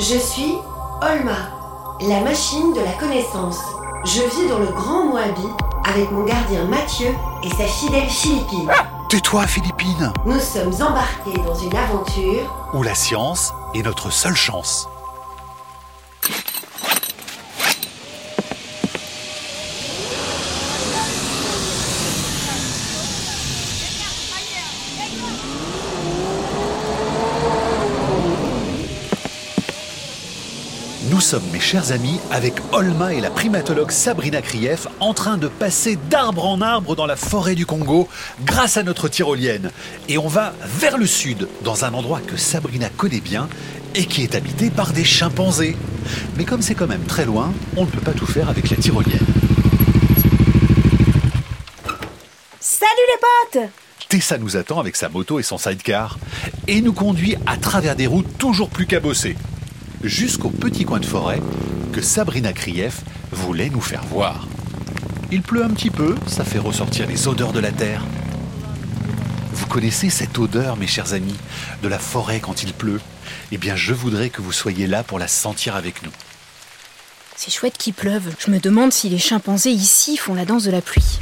Je suis Olma, la machine de la connaissance. Je vis dans le Grand Moabi avec mon gardien Mathieu et sa fidèle Philippine. Tais-toi, Philippine Nous sommes embarqués dans une aventure Où la science est notre seule chance. Sommes, mes chers amis, avec Olma et la primatologue Sabrina Krief en train de passer d'arbre en arbre dans la forêt du Congo grâce à notre tyrolienne. Et on va vers le sud, dans un endroit que Sabrina connaît bien et qui est habité par des chimpanzés. Mais comme c'est quand même très loin, on ne peut pas tout faire avec la tyrolienne. Salut les potes Tessa nous attend avec sa moto et son sidecar et nous conduit à travers des routes toujours plus cabossées, jusqu'au petit coin de forêt que Sabrina Krief voulait nous faire voir. Il pleut un petit peu, ça fait ressortir les odeurs de la terre. Vous connaissez cette odeur, mes chers amis, de la forêt quand il pleut? Eh bien, je voudrais que vous soyez là pour la sentir avec nous. C'est chouette qu'il pleuve. Je me demande si les chimpanzés ici font la danse de la pluie.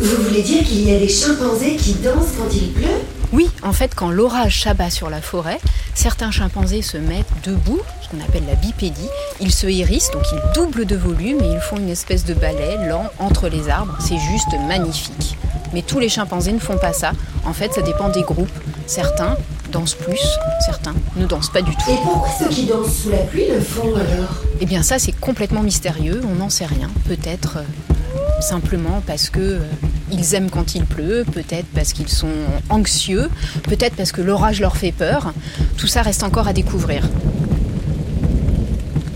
Vous voulez dire qu'il y a des chimpanzés qui dansent quand il pleut? Oui, en fait, quand l'orage s'abat sur la forêt, certains chimpanzés se mettent debout, ce qu'on appelle la bipédie. Ils se hérissent, donc ils doublent de volume et ils font une espèce de ballet lent entre les arbres. C'est juste magnifique. Mais tous les chimpanzés ne font pas ça. En fait, ça dépend des groupes. Certains dansent plus, certains ne dansent pas du tout. Et pourquoi ceux qui dansent sous la pluie le font alors? Eh bien ça, c'est complètement mystérieux, on n'en sait rien. Peut-être euh, simplement parce que euh, ils aiment quand il pleut, peut-être parce qu'ils sont anxieux, peut-être parce que l'orage leur fait peur. Tout ça reste encore à découvrir.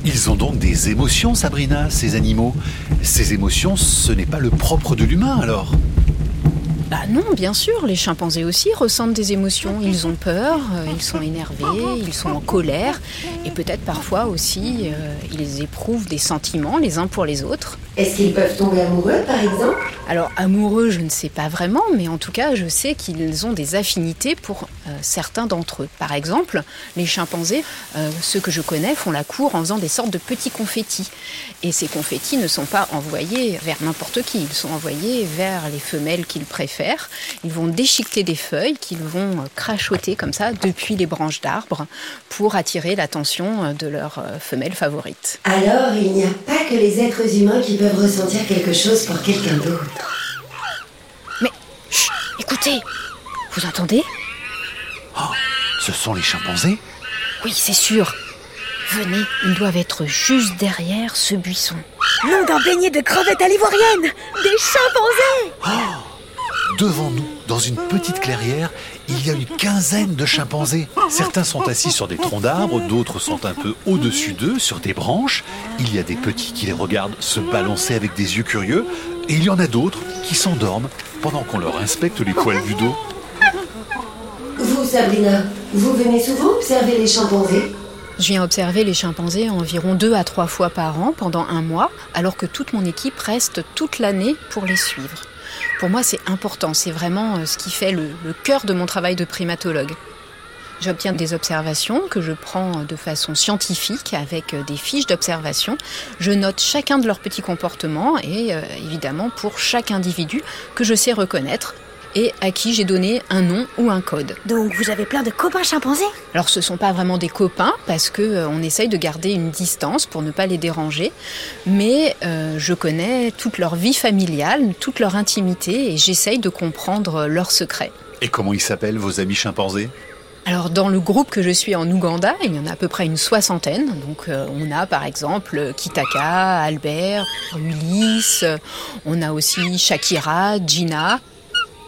Ils ont donc des émotions, Sabrina, ces animaux. Ces émotions, ce n'est pas le propre de l'humain alors Bah non, bien sûr, les chimpanzés aussi ressentent des émotions. Ils ont peur, euh, ils sont énervés, ils sont en colère, et peut-être parfois aussi euh, ils éprouvent des sentiments les uns pour les autres. Est-ce qu'ils peuvent tomber amoureux par exemple? Alors amoureux, je ne sais pas vraiment, mais en tout cas, je sais qu'ils ont des affinités pour euh, certains d'entre eux. Par exemple, les chimpanzés, euh, ceux que je connais, font la cour en faisant des sortes de petits confettis. Et ces confettis ne sont pas envoyés vers n'importe qui, ils sont envoyés vers les femelles qu'ils préfèrent. Ils vont déchiqueter des feuilles qu'ils vont euh, crachoter comme ça depuis les branches d'arbres pour attirer l'attention euh, de leur euh, femelle favorite. Alors il n'y a pas que les êtres humains qui peuvent ressentir quelque chose pour quelqu'un d'autre. Mais chut, écoutez, vous entendez? Ce sont les chimpanzés? Oui, c'est sûr. Venez, ils doivent être juste derrière ce buisson. Longue en beignet de crevettes à l'ivoirienne Des chimpanzés Devant nous, dans une petite clairière, il y a une quinzaine de chimpanzés. Certains sont assis sur des troncs d'arbres, d'autres sont un peu au-dessus d'eux, sur des branches. Il y a des petits qui les regardent se balancer avec des yeux curieux, et il y en a d'autres qui s'endorment pendant qu'on leur inspecte les poils du dos. Vous Sabrina, vous venez souvent observer les chimpanzés? Je viens observer les chimpanzés environ deux à trois fois par an pendant un mois, alors que toute mon équipe reste toute l'année pour les suivre. Pour moi, c'est important, c'est vraiment euh, ce qui fait le, cœur de mon travail de primatologue. J'obtiens des observations que je prends de façon scientifique avec euh, des fiches d'observation. Je note chacun de leurs petits comportements et euh, évidemment pour chaque individu que je sais reconnaître et à qui j'ai donné un nom ou un code. Donc vous avez plein de copains chimpanzés? Alors ce sont pas vraiment des copains parce que euh, on essaye de garder une distance pour ne pas les déranger, mais euh, je connais toute leur vie familiale, toute leur intimité et j'essaye de comprendre leurs secrets. Et comment ils s'appellent, vos amis chimpanzés? Alors dans le groupe que je suis en Ouganda, il y en a à peu près une soixantaine. Donc euh, on a par exemple Kitaka, Albert, Ulysse, euh, on a aussi Shakira, Gina,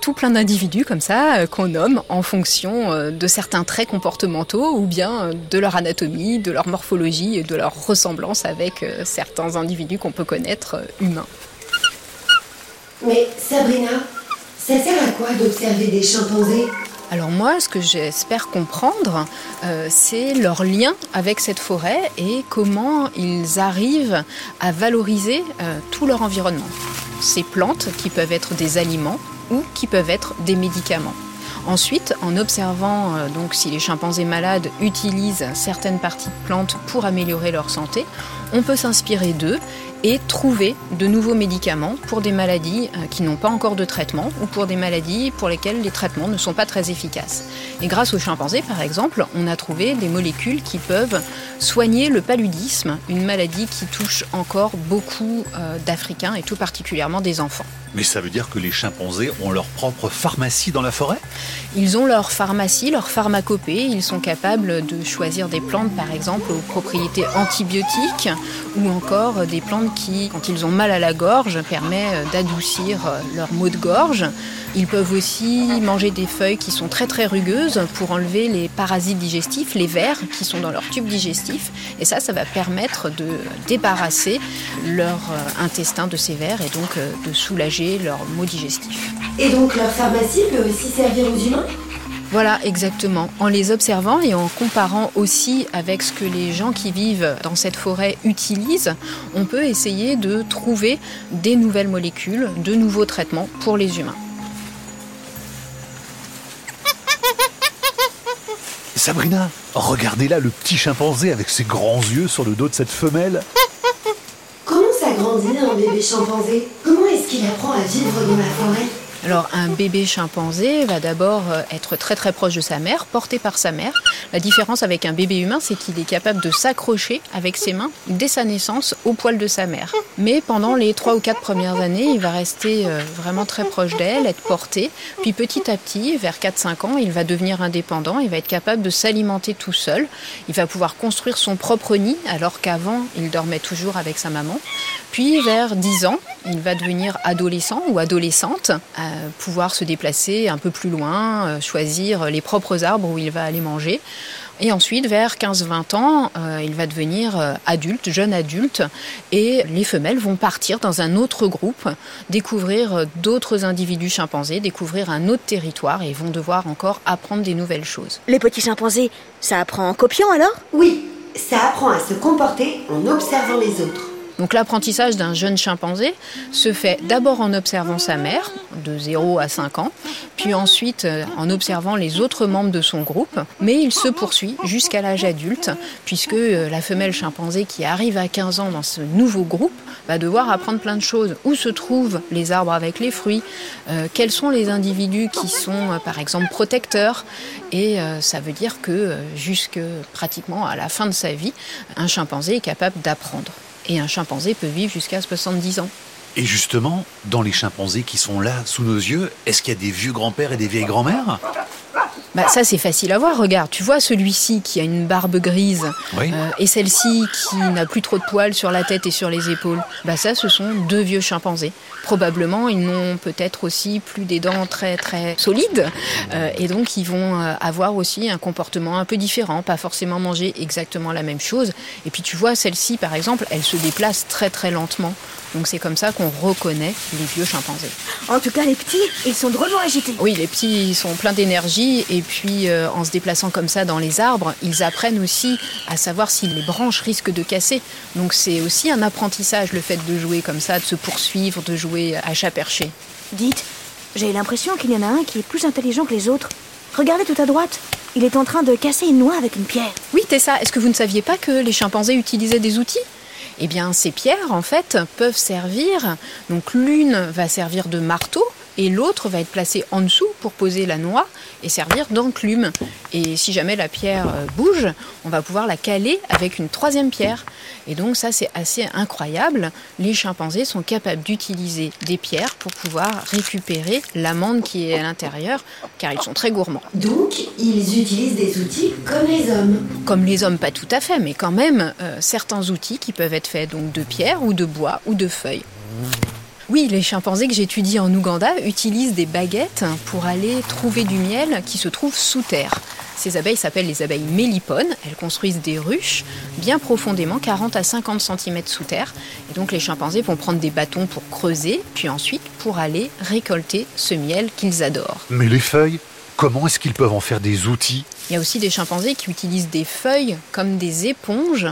tout plein d'individus comme ça euh, qu'on nomme en fonction euh, de certains traits comportementaux ou bien euh, de leur anatomie, de leur morphologie et de leur ressemblance avec certains individus qu'on peut connaître humains. Mais Sabrina, ça sert à quoi d'observer des chimpanzés? Alors moi, ce que j'espère comprendre, euh, c'est leur lien avec cette forêt et comment ils arrivent à valoriser euh, tout leur environnement. Ces plantes qui peuvent être des aliments ou qui peuvent être des médicaments. Ensuite, en observant euh, donc si les chimpanzés malades utilisent certaines parties de plantes pour améliorer leur santé, on peut s'inspirer d'eux et trouver de nouveaux médicaments pour des maladies euh, qui n'ont pas encore de traitement ou pour des maladies pour lesquelles les traitements ne sont pas très efficaces. Et grâce aux chimpanzés, par exemple, on a trouvé des molécules qui peuvent soigner le paludisme, une maladie qui touche encore beaucoup euh, d'Africains et tout particulièrement des enfants. Mais ça veut dire que les chimpanzés ont leur propre pharmacie dans la forêt? Ils ont leur pharmacie, leur pharmacopée. Ils sont capables de choisir des plantes, par exemple, aux propriétés antibiotiques ou encore des plantes qui, quand ils ont mal à la gorge, permettent d'adoucir leur maux de gorge. Ils peuvent aussi manger des feuilles qui sont très très rugueuses pour enlever les parasites digestifs, les vers qui sont dans leur tube digestif. Et ça, ça va permettre de débarrasser leur euh, intestin de ces vers et donc euh, de soulager leurs maux digestifs. Et donc leur pharmacie peut aussi servir aux humains? Voilà, exactement. En les observant et en comparant aussi avec ce que les gens qui vivent dans cette forêt utilisent, on peut essayer de trouver des nouvelles molécules, de nouveaux traitements pour les humains. Sabrina, regardez là le petit chimpanzé avec ses grands yeux sur le dos de cette femelle. Comment ça grandit un bébé chimpanzé? Comment est-ce qu'il apprend à vivre dans la forêt? Alors un bébé chimpanzé va d'abord euh, être très très proche de sa mère, porté par sa mère. La différence avec un bébé humain, c'est qu'il est capable de s'accrocher avec ses mains dès sa naissance au poil de sa mère. Mais pendant les trois ou quatre premières années, il va rester euh, vraiment très proche d'elle, être porté. Puis petit à petit, vers 4-5 ans, il va devenir indépendant, il va être capable de s'alimenter tout seul. Il va pouvoir construire son propre nid, alors qu'avant, il dormait toujours avec sa maman. Puis vers 10 ans, il va devenir adolescent ou adolescente, euh, pouvoir se déplacer un peu plus loin, euh, choisir les propres arbres où il va aller manger. Et ensuite, vers 15-20 ans, euh, il va devenir adulte, jeune adulte, et les femelles vont partir dans un autre groupe, découvrir d'autres individus chimpanzés, découvrir un autre territoire, et vont devoir encore apprendre des nouvelles choses. Les petits chimpanzés, ça apprend en copiant alors? Oui, ça apprend à se comporter en observant les autres. Donc l'apprentissage d'un jeune chimpanzé se fait d'abord en observant sa mère, de 0 à 5 ans, puis ensuite euh, en observant les autres membres de son groupe, mais il se poursuit jusqu'à l'âge adulte, puisque euh, la femelle chimpanzé qui arrive à 15 ans dans ce nouveau groupe va devoir apprendre plein de choses. Où se trouvent les arbres avec les fruits? Euh, Quels sont les individus qui sont par exemple protecteurs? Et ça veut dire que jusque pratiquement à la fin de sa vie, un chimpanzé est capable d'apprendre. Et un chimpanzé peut vivre jusqu'à 70 ans. Et justement, dans les chimpanzés qui sont là sous nos yeux, est-ce qu'il y a des vieux grands-pères et des vieilles grand-mères bah ça c'est facile à voir, regarde, tu vois celui-ci qui a une barbe grise euh, et celle-ci qui n'a plus trop de poils sur la tête et sur les épaules. Bah ça ce sont deux vieux chimpanzés. Probablement ils n'ont peut-être aussi plus des dents très très solides euh, et donc ils vont euh, avoir aussi un comportement un peu différent, pas forcément manger exactement la même chose. Et puis tu vois celle-ci par exemple, elle se déplace très très lentement. Donc c'est comme ça qu'on reconnaît les vieux chimpanzés. En tout cas les petits, ils sont drôlement agités. Oui, les petits ils sont pleins d'énergie et puis, euh, en se déplaçant comme ça dans les arbres, ils apprennent aussi à savoir si les branches risquent de casser. Donc, c'est aussi un apprentissage, le fait de jouer comme ça, de se poursuivre, de jouer à chat perché. Dites, j'ai l'impression qu'il y en a un qui est plus intelligent que les autres. Regardez tout à droite. Il est en train de casser une noix avec une pierre. Oui, Tessa, est-ce que vous ne saviez pas que les chimpanzés utilisaient des outils? Eh bien, ces pierres, en fait, peuvent servir. Donc, l'une va servir de marteau, et l'autre va être placé en dessous pour poser la noix et servir d'enclume. Et si jamais la pierre euh, bouge, on va pouvoir la caler avec une troisième pierre. Et donc ça c'est assez incroyable. Les chimpanzés sont capables d'utiliser des pierres pour pouvoir récupérer l'amande qui est à l'intérieur, car ils sont très gourmands. Donc ils utilisent des outils comme les hommes. Comme les hommes, pas tout à fait, mais quand même euh, certains outils qui peuvent être faits donc de pierre ou de bois ou de feuilles. Oui, les chimpanzés que j'étudie en Ouganda utilisent des baguettes pour aller trouver du miel qui se trouve sous terre. Ces abeilles s'appellent les abeilles mélipones. Elles construisent des ruches bien profondément, 40 à 50 cm sous terre. Et donc les chimpanzés vont prendre des bâtons pour creuser, puis ensuite pour aller récolter ce miel qu'ils adorent. Mais les feuilles, comment est-ce qu'ils peuvent en faire des outils? Il y a aussi des chimpanzés qui utilisent des feuilles comme des éponges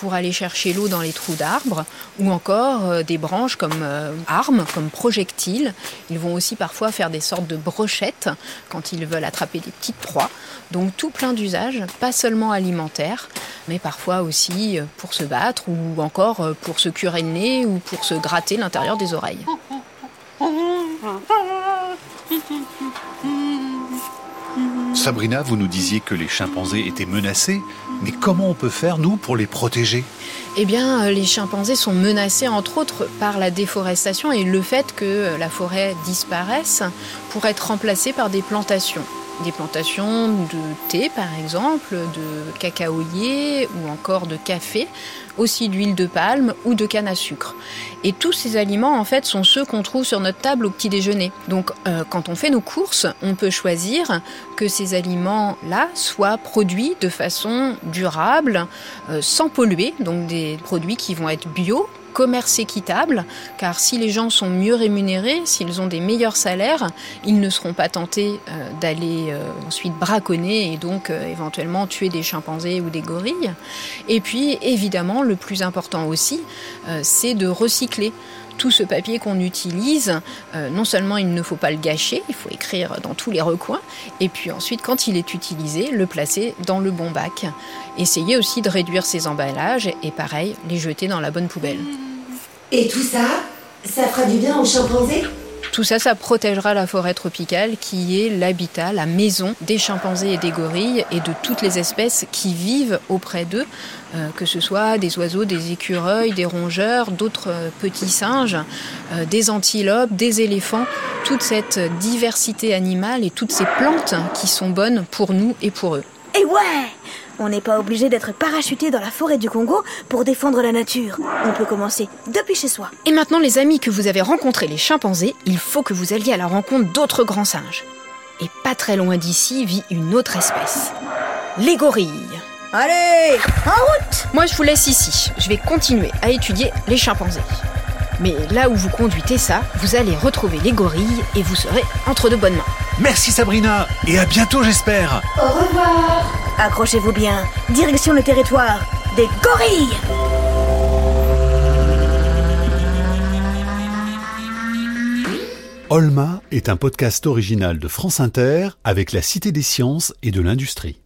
pour aller chercher l'eau dans les trous d'arbres ou encore euh, des branches comme euh, armes, comme projectiles. Ils vont aussi parfois faire des sortes de brochettes quand ils veulent attraper des petites proies. Donc tout plein d'usages, pas seulement alimentaires, mais parfois aussi pour se battre ou encore pour se curer le nez ou pour se gratter l'intérieur des oreilles. Sabrina, vous nous disiez que les chimpanzés étaient menacés, mais comment on peut faire, nous, pour les protéger? Eh bien, euh, les chimpanzés sont menacés, entre autres, par la déforestation et le fait que la forêt disparaisse pour être remplacée par des plantations des plantations de thé par exemple, de cacaoyer ou encore de café, aussi d'huile de palme ou de canne à sucre. Et tous ces aliments en fait sont ceux qu'on trouve sur notre table au petit déjeuner. Donc euh, quand on fait nos courses, on peut choisir que ces aliments-là soient produits de façon durable, euh, sans polluer, donc des produits qui vont être bio commerce équitable, car si les gens sont mieux rémunérés, s'ils ont des meilleurs salaires, ils ne seront pas tentés euh, d'aller euh, ensuite braconner et donc euh, éventuellement tuer des chimpanzés ou des gorilles. Et puis évidemment, le plus important aussi, c'est de recycler tout ce papier qu'on utilise, non seulement il ne faut pas le gâcher, il faut écrire dans tous les recoins, et puis ensuite, quand il est utilisé, le placer dans le bon bac. Essayez aussi de réduire ses emballages et pareil, les jeter dans la bonne poubelle. Et tout ça, ça fera du bien aux chimpanzés tout ça, ça protégera la forêt tropicale qui est l'habitat, la maison des chimpanzés et des gorilles et de toutes les espèces qui vivent auprès d'eux, euh, que ce soit des oiseaux, des écureuils, des rongeurs, d'autres euh, petits singes, euh, des antilopes, des éléphants, toute cette diversité animale et toutes ces plantes qui sont bonnes pour nous et pour eux. Ouais on n'est pas obligé d'être parachuté dans la forêt du Congo pour défendre la nature. On peut commencer depuis chez soi. Et maintenant, les amis que vous avez rencontrés, les chimpanzés, il faut que vous alliez à la rencontre d'autres grands singes. Et pas très loin d'ici vit une autre espèce. Les gorilles. Allez, en route Moi, je vous laisse ici. Je vais continuer à étudier les chimpanzés. Mais là où vous conduitez ça, vous allez retrouver les gorilles et vous serez entre de bonnes mains. Merci Sabrina, et à bientôt j'espère. Au revoir. Accrochez-vous bien. Direction le territoire des gorilles. Olma est un podcast original de France Inter avec la Cité des sciences et de l'industrie.